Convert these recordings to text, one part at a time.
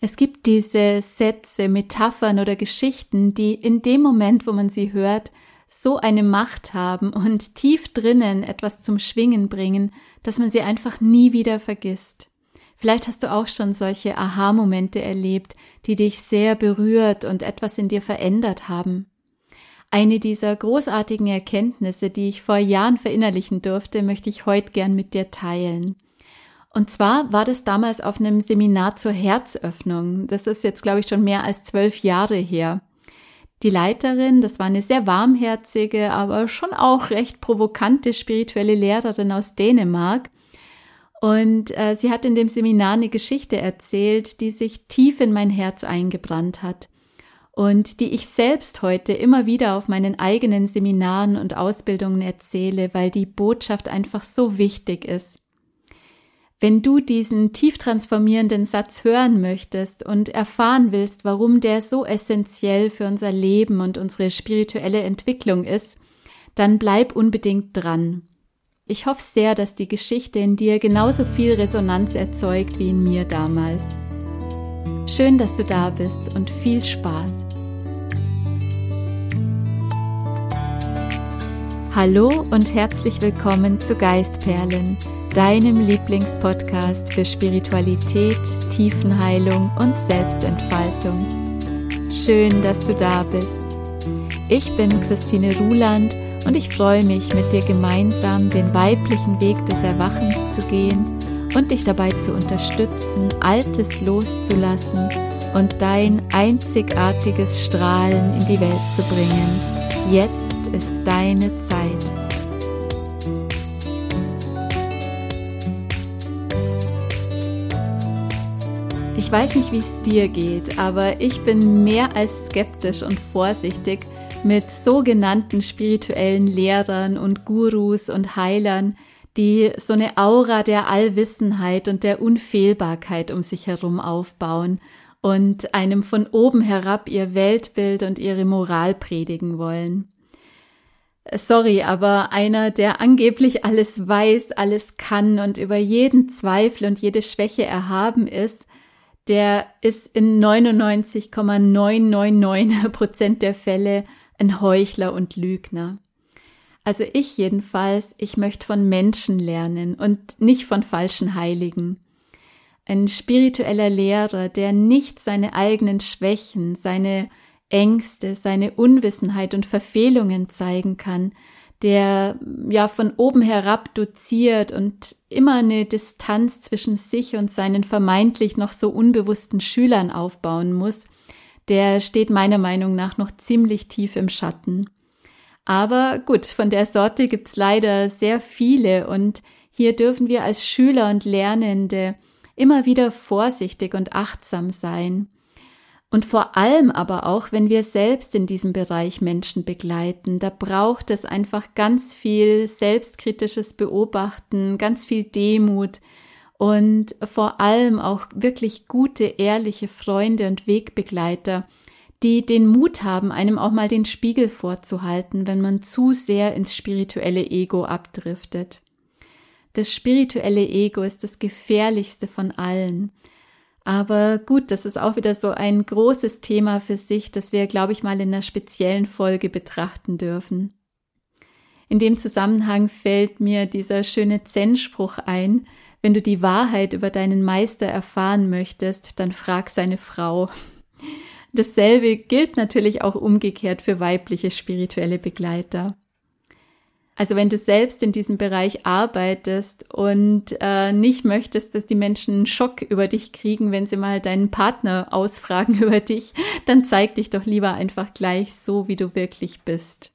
Es gibt diese Sätze, Metaphern oder Geschichten, die in dem Moment, wo man sie hört, so eine Macht haben und tief drinnen etwas zum Schwingen bringen, dass man sie einfach nie wieder vergisst. Vielleicht hast du auch schon solche Aha-Momente erlebt, die dich sehr berührt und etwas in dir verändert haben. Eine dieser großartigen Erkenntnisse, die ich vor Jahren verinnerlichen durfte, möchte ich heute gern mit dir teilen. Und zwar war das damals auf einem Seminar zur Herzöffnung. Das ist jetzt, glaube ich, schon mehr als zwölf Jahre her. Die Leiterin, das war eine sehr warmherzige, aber schon auch recht provokante spirituelle Lehrerin aus Dänemark. Und äh, sie hat in dem Seminar eine Geschichte erzählt, die sich tief in mein Herz eingebrannt hat und die ich selbst heute immer wieder auf meinen eigenen Seminaren und Ausbildungen erzähle, weil die Botschaft einfach so wichtig ist. Wenn du diesen tief transformierenden Satz hören möchtest und erfahren willst, warum der so essentiell für unser Leben und unsere spirituelle Entwicklung ist, dann bleib unbedingt dran. Ich hoffe sehr, dass die Geschichte in dir genauso viel Resonanz erzeugt wie in mir damals. Schön, dass du da bist und viel Spaß. Hallo und herzlich willkommen zu Geistperlen deinem Lieblingspodcast für Spiritualität, Tiefenheilung und Selbstentfaltung. Schön, dass du da bist. Ich bin Christine Ruland und ich freue mich, mit dir gemeinsam den weiblichen Weg des Erwachens zu gehen und dich dabei zu unterstützen, Altes loszulassen und dein einzigartiges Strahlen in die Welt zu bringen. Jetzt ist deine Zeit. Ich weiß nicht, wie es dir geht, aber ich bin mehr als skeptisch und vorsichtig mit sogenannten spirituellen Lehrern und Gurus und Heilern, die so eine Aura der Allwissenheit und der Unfehlbarkeit um sich herum aufbauen und einem von oben herab ihr Weltbild und ihre Moral predigen wollen. Sorry, aber einer, der angeblich alles weiß, alles kann und über jeden Zweifel und jede Schwäche erhaben ist, der ist in 99,999 Prozent der Fälle ein Heuchler und Lügner. Also ich jedenfalls, ich möchte von Menschen lernen und nicht von falschen Heiligen. Ein spiritueller Lehrer, der nicht seine eigenen Schwächen, seine Ängste, seine Unwissenheit und Verfehlungen zeigen kann, der ja von oben herab doziert und immer eine Distanz zwischen sich und seinen vermeintlich noch so unbewussten Schülern aufbauen muss, der steht meiner Meinung nach noch ziemlich tief im Schatten. Aber gut, von der Sorte gibt's leider sehr viele und hier dürfen wir als Schüler und Lernende immer wieder vorsichtig und achtsam sein. Und vor allem aber auch, wenn wir selbst in diesem Bereich Menschen begleiten, da braucht es einfach ganz viel selbstkritisches Beobachten, ganz viel Demut und vor allem auch wirklich gute, ehrliche Freunde und Wegbegleiter, die den Mut haben, einem auch mal den Spiegel vorzuhalten, wenn man zu sehr ins spirituelle Ego abdriftet. Das spirituelle Ego ist das gefährlichste von allen. Aber gut, das ist auch wieder so ein großes Thema für sich, das wir, glaube ich, mal in einer speziellen Folge betrachten dürfen. In dem Zusammenhang fällt mir dieser schöne Zen-Spruch ein, wenn du die Wahrheit über deinen Meister erfahren möchtest, dann frag seine Frau. Dasselbe gilt natürlich auch umgekehrt für weibliche spirituelle Begleiter. Also wenn du selbst in diesem Bereich arbeitest und äh, nicht möchtest, dass die Menschen einen Schock über dich kriegen, wenn sie mal deinen Partner ausfragen über dich, dann zeig dich doch lieber einfach gleich so, wie du wirklich bist.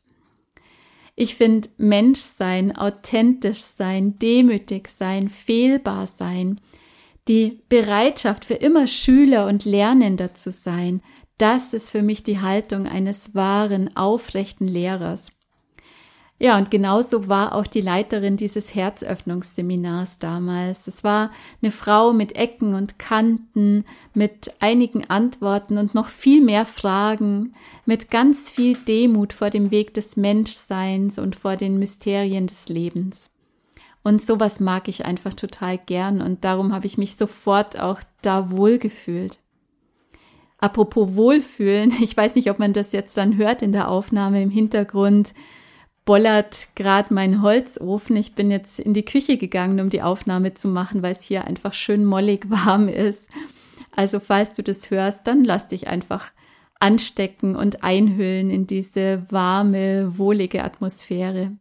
Ich finde Mensch sein, authentisch sein, demütig sein, fehlbar sein, die Bereitschaft für immer Schüler und Lernender zu sein, das ist für mich die Haltung eines wahren, aufrechten Lehrers. Ja, und genauso war auch die Leiterin dieses Herzöffnungsseminars damals. Es war eine Frau mit Ecken und Kanten, mit einigen Antworten und noch viel mehr Fragen, mit ganz viel Demut vor dem Weg des Menschseins und vor den Mysterien des Lebens. Und sowas mag ich einfach total gern und darum habe ich mich sofort auch da wohlgefühlt. Apropos Wohlfühlen, ich weiß nicht, ob man das jetzt dann hört in der Aufnahme im Hintergrund bollert gerade mein Holzofen. Ich bin jetzt in die Küche gegangen, um die Aufnahme zu machen, weil es hier einfach schön mollig warm ist. Also falls du das hörst, dann lass dich einfach anstecken und einhüllen in diese warme, wohlige Atmosphäre.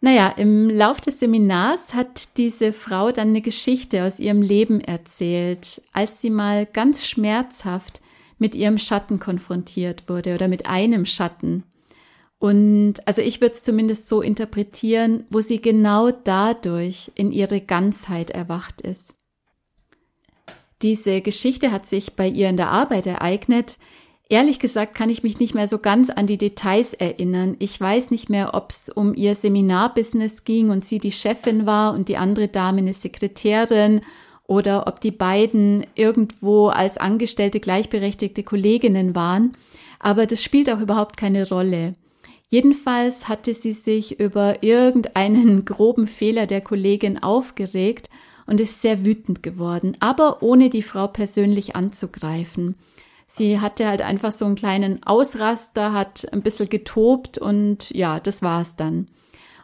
Naja, im Lauf des Seminars hat diese Frau dann eine Geschichte aus ihrem Leben erzählt, als sie mal ganz schmerzhaft mit ihrem Schatten konfrontiert wurde oder mit einem Schatten. Und also ich würde es zumindest so interpretieren, wo sie genau dadurch in ihre Ganzheit erwacht ist. Diese Geschichte hat sich bei ihr in der Arbeit ereignet. Ehrlich gesagt kann ich mich nicht mehr so ganz an die Details erinnern. Ich weiß nicht mehr, ob es um ihr Seminarbusiness ging und sie die Chefin war und die andere Dame eine Sekretärin oder ob die beiden irgendwo als angestellte gleichberechtigte Kolleginnen waren. Aber das spielt auch überhaupt keine Rolle. Jedenfalls hatte sie sich über irgendeinen groben Fehler der Kollegin aufgeregt und ist sehr wütend geworden, aber ohne die Frau persönlich anzugreifen. Sie hatte halt einfach so einen kleinen Ausraster, hat ein bisschen getobt und ja, das war's dann.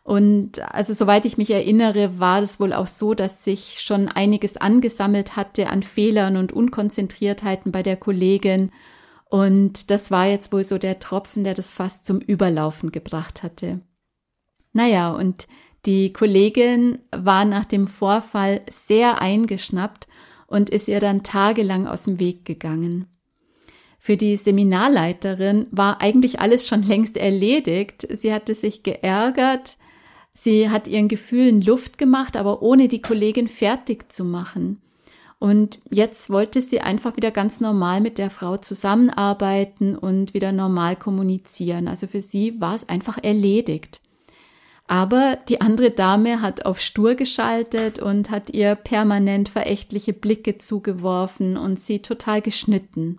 Und also soweit ich mich erinnere, war es wohl auch so, dass sich schon einiges angesammelt hatte an Fehlern und Unkonzentriertheiten bei der Kollegin und das war jetzt wohl so der Tropfen, der das fast zum Überlaufen gebracht hatte. Naja, und die Kollegin war nach dem Vorfall sehr eingeschnappt und ist ihr dann tagelang aus dem Weg gegangen. Für die Seminarleiterin war eigentlich alles schon längst erledigt. Sie hatte sich geärgert, sie hat ihren Gefühlen Luft gemacht, aber ohne die Kollegin fertig zu machen. Und jetzt wollte sie einfach wieder ganz normal mit der Frau zusammenarbeiten und wieder normal kommunizieren. Also für sie war es einfach erledigt. Aber die andere Dame hat auf stur geschaltet und hat ihr permanent verächtliche Blicke zugeworfen und sie total geschnitten.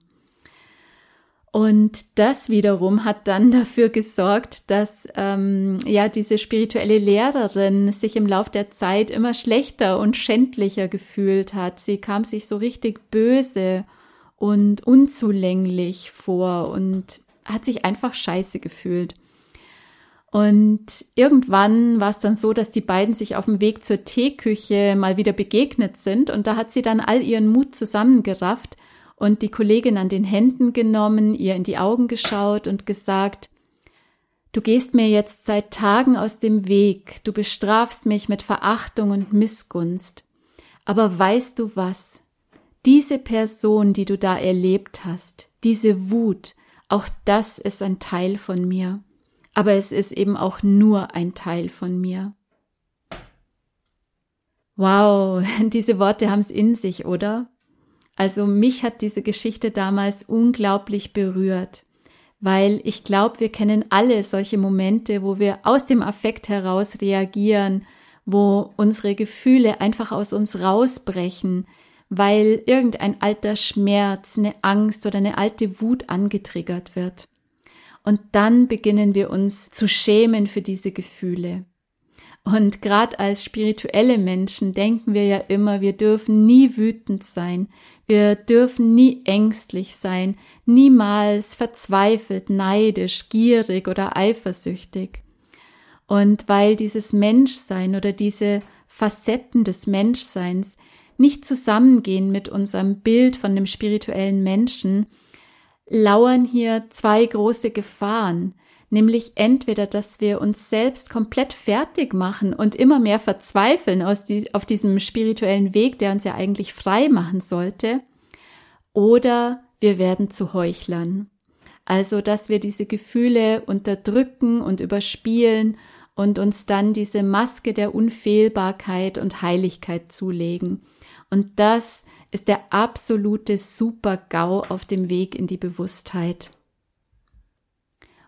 Und das wiederum hat dann dafür gesorgt, dass ähm, ja diese spirituelle Lehrerin sich im Lauf der Zeit immer schlechter und schändlicher gefühlt hat. Sie kam sich so richtig böse und unzulänglich vor und hat sich einfach scheiße gefühlt. Und irgendwann war es dann so, dass die beiden sich auf dem Weg zur Teeküche mal wieder begegnet sind und da hat sie dann all ihren Mut zusammengerafft und die Kollegin an den Händen genommen, ihr in die Augen geschaut und gesagt, Du gehst mir jetzt seit Tagen aus dem Weg, du bestrafst mich mit Verachtung und Missgunst. Aber weißt du was? Diese Person, die du da erlebt hast, diese Wut, auch das ist ein Teil von mir. Aber es ist eben auch nur ein Teil von mir. Wow, diese Worte haben es in sich, oder? Also mich hat diese Geschichte damals unglaublich berührt, weil ich glaube, wir kennen alle solche Momente, wo wir aus dem Affekt heraus reagieren, wo unsere Gefühle einfach aus uns rausbrechen, weil irgendein alter Schmerz, eine Angst oder eine alte Wut angetriggert wird. Und dann beginnen wir uns zu schämen für diese Gefühle. Und gerade als spirituelle Menschen denken wir ja immer, wir dürfen nie wütend sein, wir dürfen nie ängstlich sein, niemals verzweifelt, neidisch, gierig oder eifersüchtig. Und weil dieses Menschsein oder diese Facetten des Menschseins nicht zusammengehen mit unserem Bild von dem spirituellen Menschen, lauern hier zwei große Gefahren, nämlich entweder, dass wir uns selbst komplett fertig machen und immer mehr verzweifeln aus die, auf diesem spirituellen Weg, der uns ja eigentlich frei machen sollte, oder wir werden zu Heuchlern. Also, dass wir diese Gefühle unterdrücken und überspielen und uns dann diese Maske der Unfehlbarkeit und Heiligkeit zulegen. Und das ist der absolute Super-GAU auf dem Weg in die Bewusstheit.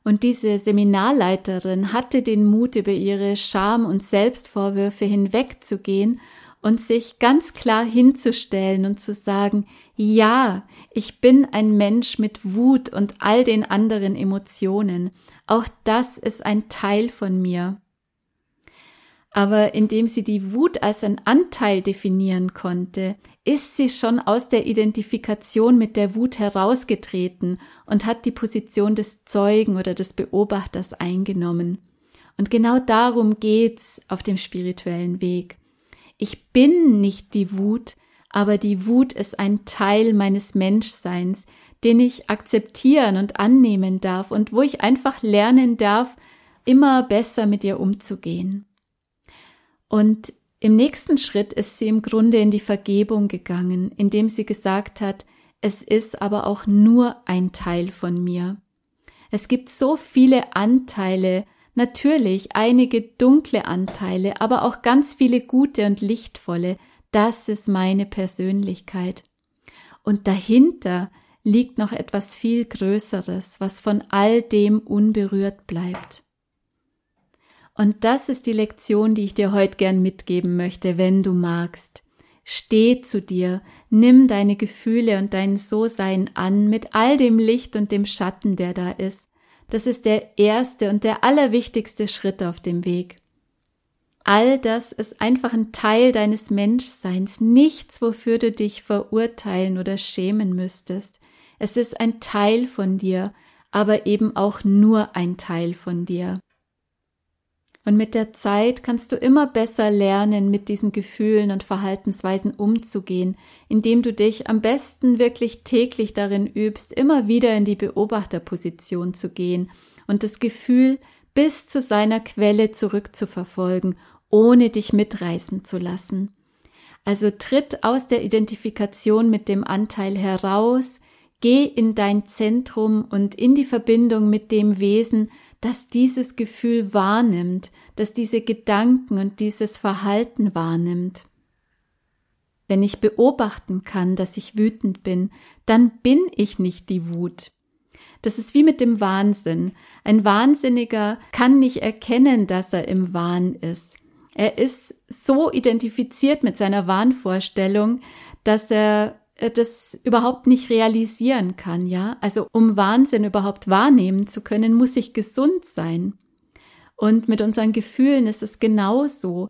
Und diese Seminarleiterin hatte den Mut, über ihre Scham und Selbstvorwürfe hinwegzugehen und sich ganz klar hinzustellen und zu sagen, ja, ich bin ein Mensch mit Wut und all den anderen Emotionen. Auch das ist ein Teil von mir. Aber indem sie die Wut als ein Anteil definieren konnte, ist sie schon aus der Identifikation mit der Wut herausgetreten und hat die Position des Zeugen oder des Beobachters eingenommen. Und genau darum geht's auf dem spirituellen Weg. Ich bin nicht die Wut, aber die Wut ist ein Teil meines Menschseins, den ich akzeptieren und annehmen darf und wo ich einfach lernen darf, immer besser mit ihr umzugehen. Und im nächsten Schritt ist sie im Grunde in die Vergebung gegangen, indem sie gesagt hat, es ist aber auch nur ein Teil von mir. Es gibt so viele Anteile, natürlich einige dunkle Anteile, aber auch ganz viele gute und lichtvolle. Das ist meine Persönlichkeit. Und dahinter liegt noch etwas viel Größeres, was von all dem unberührt bleibt. Und das ist die Lektion, die ich dir heute gern mitgeben möchte, wenn du magst. Steh zu dir, nimm deine Gefühle und dein So-Sein an mit all dem Licht und dem Schatten, der da ist. Das ist der erste und der allerwichtigste Schritt auf dem Weg. All das ist einfach ein Teil deines Menschseins, nichts, wofür du dich verurteilen oder schämen müsstest. Es ist ein Teil von dir, aber eben auch nur ein Teil von dir. Und mit der Zeit kannst du immer besser lernen, mit diesen Gefühlen und Verhaltensweisen umzugehen, indem du dich am besten wirklich täglich darin übst, immer wieder in die Beobachterposition zu gehen und das Gefühl bis zu seiner Quelle zurückzuverfolgen, ohne dich mitreißen zu lassen. Also tritt aus der Identifikation mit dem Anteil heraus, geh in dein Zentrum und in die Verbindung mit dem Wesen, das dieses Gefühl wahrnimmt, das diese Gedanken und dieses Verhalten wahrnimmt. Wenn ich beobachten kann, dass ich wütend bin, dann bin ich nicht die Wut. Das ist wie mit dem Wahnsinn. Ein Wahnsinniger kann nicht erkennen, dass er im Wahn ist. Er ist so identifiziert mit seiner Wahnvorstellung, dass er das überhaupt nicht realisieren kann, ja. Also um Wahnsinn überhaupt wahrnehmen zu können, muss ich gesund sein. Und mit unseren Gefühlen ist es genauso.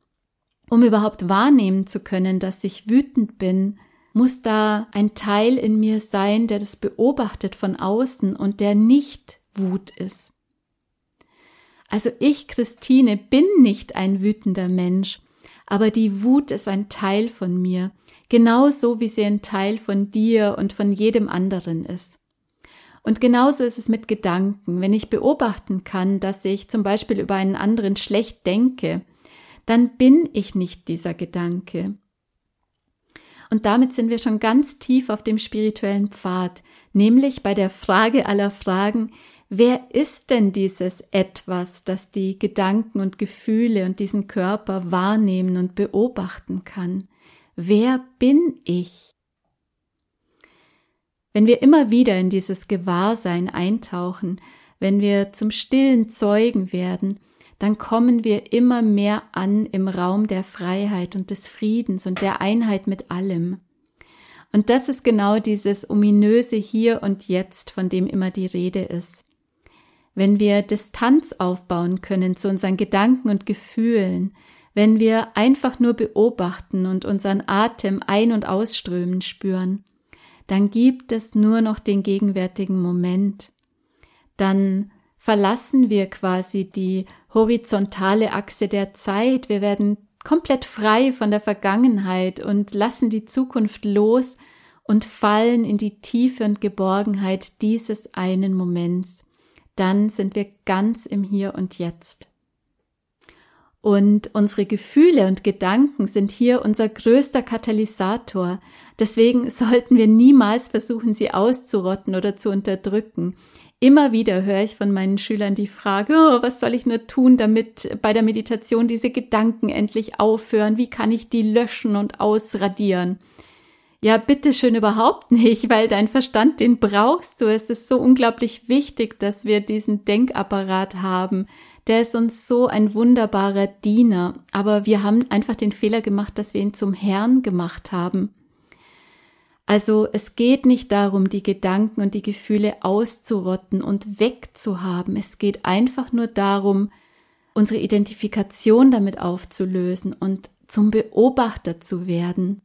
Um überhaupt wahrnehmen zu können, dass ich wütend bin, muss da ein Teil in mir sein, der das beobachtet von außen und der nicht Wut ist. Also ich, Christine, bin nicht ein wütender Mensch, aber die Wut ist ein Teil von mir genauso wie sie ein Teil von dir und von jedem anderen ist. Und genauso ist es mit Gedanken. Wenn ich beobachten kann, dass ich zum Beispiel über einen anderen schlecht denke, dann bin ich nicht dieser Gedanke. Und damit sind wir schon ganz tief auf dem spirituellen Pfad, nämlich bei der Frage aller Fragen, wer ist denn dieses etwas, das die Gedanken und Gefühle und diesen Körper wahrnehmen und beobachten kann? Wer bin ich? Wenn wir immer wieder in dieses Gewahrsein eintauchen, wenn wir zum stillen Zeugen werden, dann kommen wir immer mehr an im Raum der Freiheit und des Friedens und der Einheit mit allem. Und das ist genau dieses ominöse Hier und Jetzt, von dem immer die Rede ist. Wenn wir Distanz aufbauen können zu unseren Gedanken und Gefühlen, wenn wir einfach nur beobachten und unseren Atem ein- und ausströmen spüren, dann gibt es nur noch den gegenwärtigen Moment. Dann verlassen wir quasi die horizontale Achse der Zeit. Wir werden komplett frei von der Vergangenheit und lassen die Zukunft los und fallen in die Tiefe und Geborgenheit dieses einen Moments. Dann sind wir ganz im Hier und Jetzt. Und unsere Gefühle und Gedanken sind hier unser größter Katalysator. Deswegen sollten wir niemals versuchen, sie auszurotten oder zu unterdrücken. Immer wieder höre ich von meinen Schülern die Frage, oh, was soll ich nur tun, damit bei der Meditation diese Gedanken endlich aufhören? Wie kann ich die löschen und ausradieren? Ja, bitteschön überhaupt nicht, weil dein Verstand, den brauchst du. Es ist so unglaublich wichtig, dass wir diesen Denkapparat haben, der ist uns so ein wunderbarer Diener, aber wir haben einfach den Fehler gemacht, dass wir ihn zum Herrn gemacht haben. Also es geht nicht darum, die Gedanken und die Gefühle auszurotten und wegzuhaben. Es geht einfach nur darum, unsere Identifikation damit aufzulösen und zum Beobachter zu werden.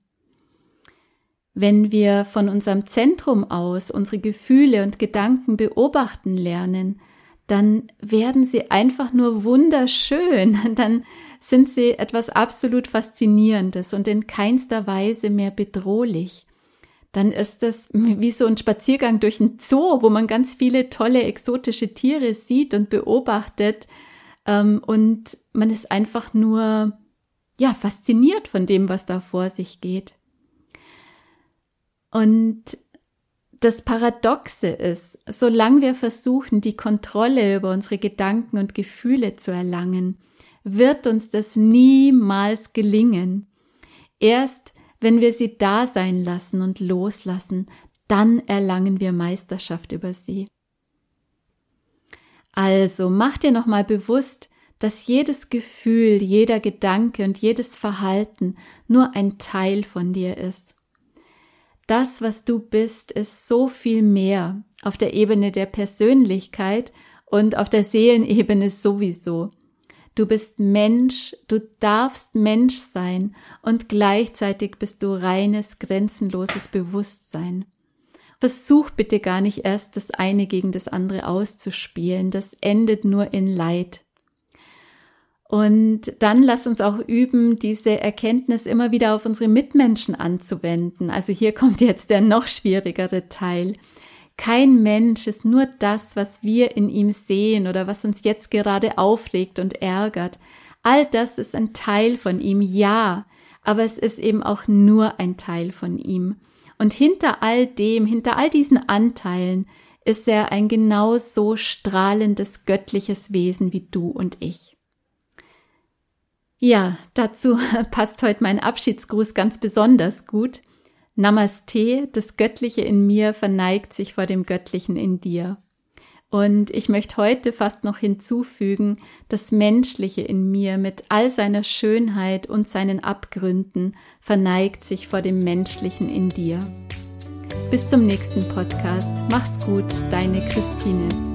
Wenn wir von unserem Zentrum aus unsere Gefühle und Gedanken beobachten lernen, dann werden sie einfach nur wunderschön, dann sind sie etwas absolut Faszinierendes und in keinster Weise mehr bedrohlich. Dann ist es wie so ein Spaziergang durch ein Zoo, wo man ganz viele tolle exotische Tiere sieht und beobachtet ähm, und man ist einfach nur ja fasziniert von dem, was da vor sich geht. Und das Paradoxe ist, solange wir versuchen, die Kontrolle über unsere Gedanken und Gefühle zu erlangen, wird uns das niemals gelingen. Erst wenn wir sie da sein lassen und loslassen, dann erlangen wir Meisterschaft über sie. Also mach dir nochmal bewusst, dass jedes Gefühl, jeder Gedanke und jedes Verhalten nur ein Teil von dir ist das, was du bist, ist so viel mehr auf der Ebene der Persönlichkeit und auf der Seelenebene sowieso. Du bist Mensch, du darfst Mensch sein und gleichzeitig bist du reines, grenzenloses Bewusstsein. Versuch bitte gar nicht erst das eine gegen das andere auszuspielen, das endet nur in Leid. Und dann lass uns auch üben, diese Erkenntnis immer wieder auf unsere Mitmenschen anzuwenden. Also hier kommt jetzt der noch schwierigere Teil. Kein Mensch ist nur das, was wir in ihm sehen oder was uns jetzt gerade aufregt und ärgert. All das ist ein Teil von ihm, ja, aber es ist eben auch nur ein Teil von ihm. Und hinter all dem, hinter all diesen Anteilen ist er ein genau so strahlendes göttliches Wesen wie du und ich. Ja, dazu passt heute mein Abschiedsgruß ganz besonders gut. Namaste, das Göttliche in mir verneigt sich vor dem Göttlichen in dir. Und ich möchte heute fast noch hinzufügen, das Menschliche in mir mit all seiner Schönheit und seinen Abgründen verneigt sich vor dem Menschlichen in dir. Bis zum nächsten Podcast. Mach's gut, deine Christine.